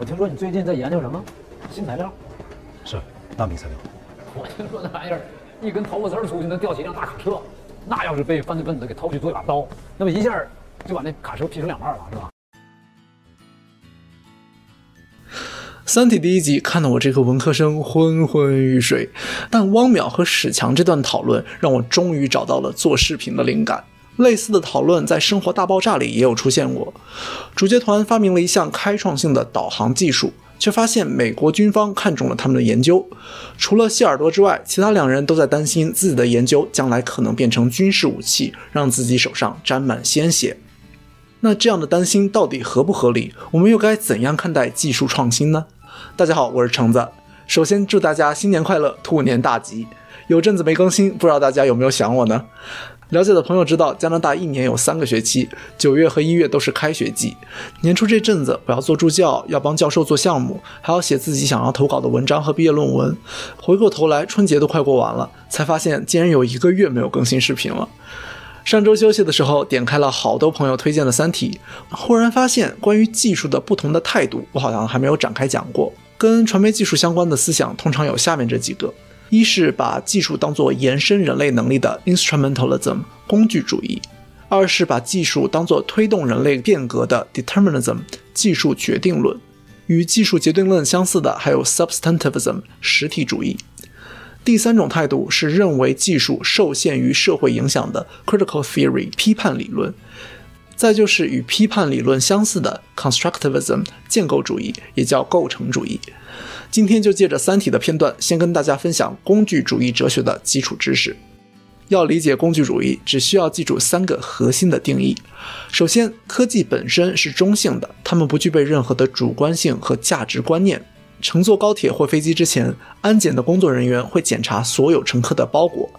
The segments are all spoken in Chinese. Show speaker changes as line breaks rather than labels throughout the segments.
我听说你最近在研究什么新材料？
是纳米材料。
我听说那玩意儿一根头发丝儿粗就能吊起一辆大卡车，那要是被犯罪分子给偷去做一把刀，那么一下就把那卡车劈成两半了，是吧？
《三体》第一集看得我这个文科生昏昏欲睡，但汪淼和史强这段讨论让我终于找到了做视频的灵感。类似的讨论在《生活大爆炸》里也有出现过。主角团发明了一项开创性的导航技术，却发现美国军方看中了他们的研究。除了谢耳朵之外，其他两人都在担心自己的研究将来可能变成军事武器，让自己手上沾满鲜血。那这样的担心到底合不合理？我们又该怎样看待技术创新呢？大家好，我是橙子。首先祝大家新年快乐，兔年大吉！有阵子没更新，不知道大家有没有想我呢？了解的朋友知道，加拿大一年有三个学期，九月和一月都是开学季。年初这阵子，我要做助教，要帮教授做项目，还要写自己想要投稿的文章和毕业论文。回过头来，春节都快过完了，才发现竟然有一个月没有更新视频了。上周休息的时候，点开了好多朋友推荐的《三体》，忽然发现关于技术的不同的态度，我好像还没有展开讲过。跟传媒技术相关的思想，通常有下面这几个：一是把技术当作延伸人类能力的 instrumentalism 工具主义；二是把技术当作推动人类变革的 determinism 技术决定论；与技术决定论相似的还有 substantivism 实体主义。第三种态度是认为技术受限于社会影响的 critical theory 批判理论，再就是与批判理论相似的 constructivism 建构主义，也叫构成主义。今天就借着《三体》的片段，先跟大家分享工具主义哲学的基础知识。要理解工具主义，只需要记住三个核心的定义：首先，科技本身是中性的，它们不具备任何的主观性和价值观念。乘坐高铁或飞机之前，安检的工作人员会检查所有乘客的包裹，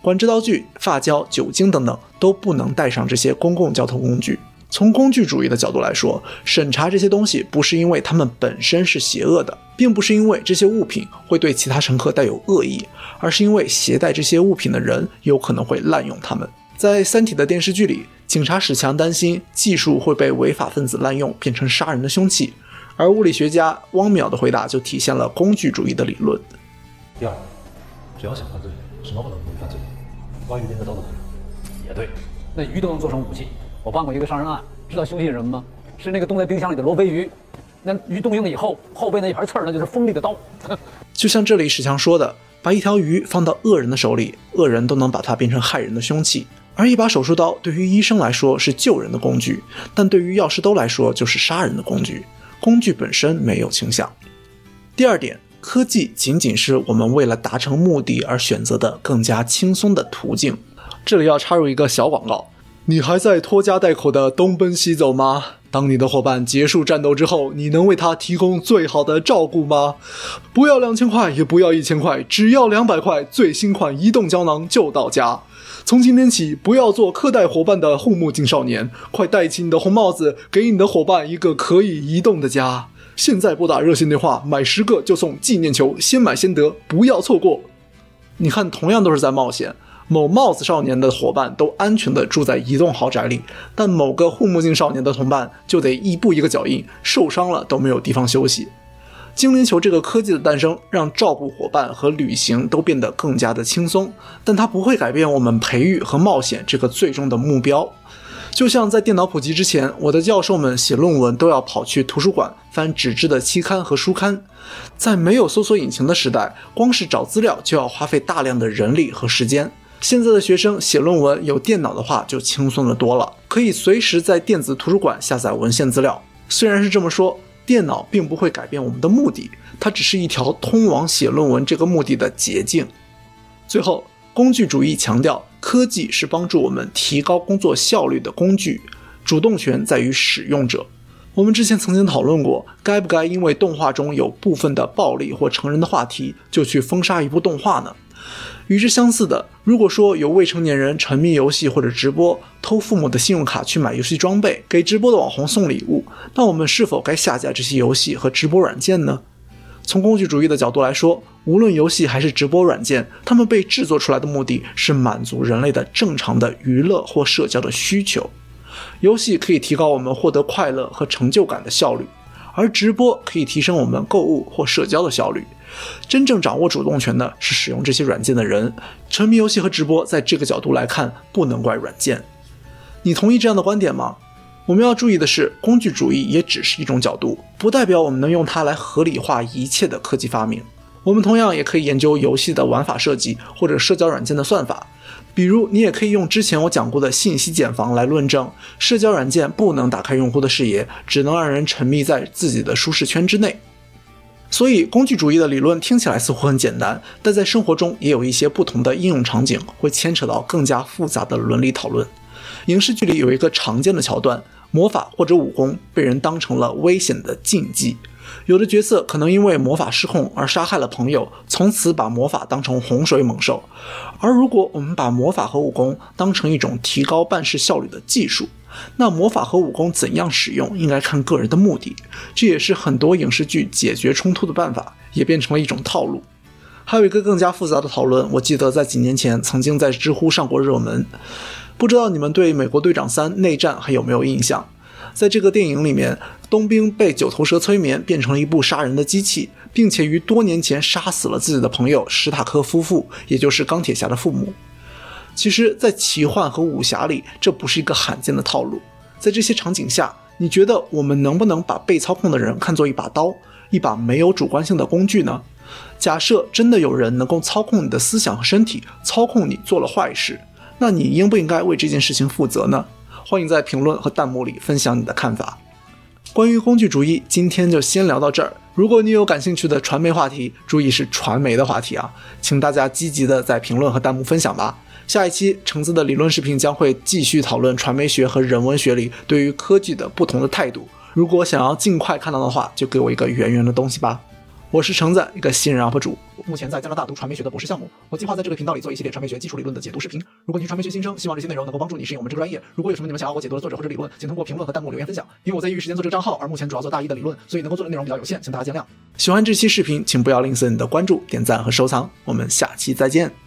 管制刀具、发胶、酒精等等都不能带上这些公共交通工具。从工具主义的角度来说，审查这些东西不是因为它们本身是邪恶的，并不是因为这些物品会对其他乘客带有恶意，而是因为携带这些物品的人有可能会滥用它们。在《三体》的电视剧里，警察史强担心技术会被违法分子滥用，变成杀人的凶器。而物理学家汪淼的回答就体现了工具主义的理论。
第二，只要想犯罪，什么不能容易犯罪？挖鱼鳞的刀都可以。
也对，那鱼都能做成武器。我办过一个杀人案，知道凶器是什么吗？是那个冻在冰箱里的罗非鱼。那鱼冻硬了以后，后背那一盘刺儿，那就是锋利的刀。
就像这里史强说的，把一条鱼放到恶人的手里，恶人都能把它变成害人的凶器。而一把手术刀对于医生来说是救人的工具，但对于药师兜来说就是杀人的工具。工具本身没有倾向。第二点，科技仅仅是我们为了达成目的而选择的更加轻松的途径。这里要插入一个小广告：你还在拖家带口的东奔西走吗？当你的伙伴结束战斗之后，你能为他提供最好的照顾吗？不要两千块，也不要一千块，只要两百块，最新款移动胶囊就到家。从今天起，不要做苛待伙伴的护目镜少年，快戴起你的红帽子，给你的伙伴一个可以移动的家。现在拨打热线电话，买十个就送纪念球，先买先得，不要错过。你看，同样都是在冒险，某帽子少年的伙伴都安全的住在移动豪宅里，但某个护目镜少年的同伴就得一步一个脚印，受伤了都没有地方休息。精灵球这个科技的诞生，让照顾伙伴和旅行都变得更加的轻松，但它不会改变我们培育和冒险这个最终的目标。就像在电脑普及之前，我的教授们写论文都要跑去图书馆翻纸质的期刊和书刊。在没有搜索引擎的时代，光是找资料就要花费大量的人力和时间。现在的学生写论文有电脑的话就轻松的多了，可以随时在电子图书馆下载文献资料。虽然是这么说。电脑并不会改变我们的目的，它只是一条通往写论文这个目的的捷径。最后，工具主义强调科技是帮助我们提高工作效率的工具，主动权在于使用者。我们之前曾经讨论过，该不该因为动画中有部分的暴力或成人的话题，就去封杀一部动画呢？与之相似的，如果说有未成年人沉迷游戏或者直播，偷父母的信用卡去买游戏装备，给直播的网红送礼物，那我们是否该下架这些游戏和直播软件呢？从工具主义的角度来说，无论游戏还是直播软件，它们被制作出来的目的是满足人类的正常的娱乐或社交的需求。游戏可以提高我们获得快乐和成就感的效率，而直播可以提升我们购物或社交的效率。真正掌握主动权的是使用这些软件的人。沉迷游戏和直播，在这个角度来看，不能怪软件。你同意这样的观点吗？我们要注意的是，工具主义也只是一种角度，不代表我们能用它来合理化一切的科技发明。我们同样也可以研究游戏的玩法设计或者社交软件的算法。比如，你也可以用之前我讲过的信息茧房来论证，社交软件不能打开用户的视野，只能让人沉迷在自己的舒适圈之内。所以，工具主义的理论听起来似乎很简单，但在生活中也有一些不同的应用场景，会牵扯到更加复杂的伦理讨论。影视剧里有一个常见的桥段，魔法或者武功被人当成了危险的禁忌。有的角色可能因为魔法失控而杀害了朋友，从此把魔法当成洪水猛兽。而如果我们把魔法和武功当成一种提高办事效率的技术，那魔法和武功怎样使用，应该看个人的目的。这也是很多影视剧解决冲突的办法，也变成了一种套路。还有一个更加复杂的讨论，我记得在几年前曾经在知乎上过热门。不知道你们对《美国队长三：内战》还有没有印象？在这个电影里面，冬兵被九头蛇催眠，变成了一部杀人的机器，并且于多年前杀死了自己的朋友史塔克夫妇，也就是钢铁侠的父母。其实，在奇幻和武侠里，这不是一个罕见的套路。在这些场景下，你觉得我们能不能把被操控的人看作一把刀，一把没有主观性的工具呢？假设真的有人能够操控你的思想和身体，操控你做了坏事。那你应不应该为这件事情负责呢？欢迎在评论和弹幕里分享你的看法。关于工具主义，今天就先聊到这儿。如果你有感兴趣的传媒话题，注意是传媒的话题啊，请大家积极的在评论和弹幕分享吧。下一期橙子的理论视频将会继续讨论传媒学和人文学里对于科技的不同的态度。如果想要尽快看到的话，就给我一个圆圆的东西吧。我是橙子，一个新人 UP 主，目前在加拿大读传媒学的博士项目。我计划在这个频道里做一系列传媒学基础理论的解读视频。如果你是传媒学新生，希望这些内容能够帮助你适应我们这个专业。如果有什么你们想要我解读的作者或者理论，请通过评论和弹幕留言分享。因为我在业余时间做这个账号，而目前主要做大一的理论，所以能够做的内容比较有限，请大家见谅。喜欢这期视频，请不要吝啬你的关注、点赞和收藏。我们下期再见。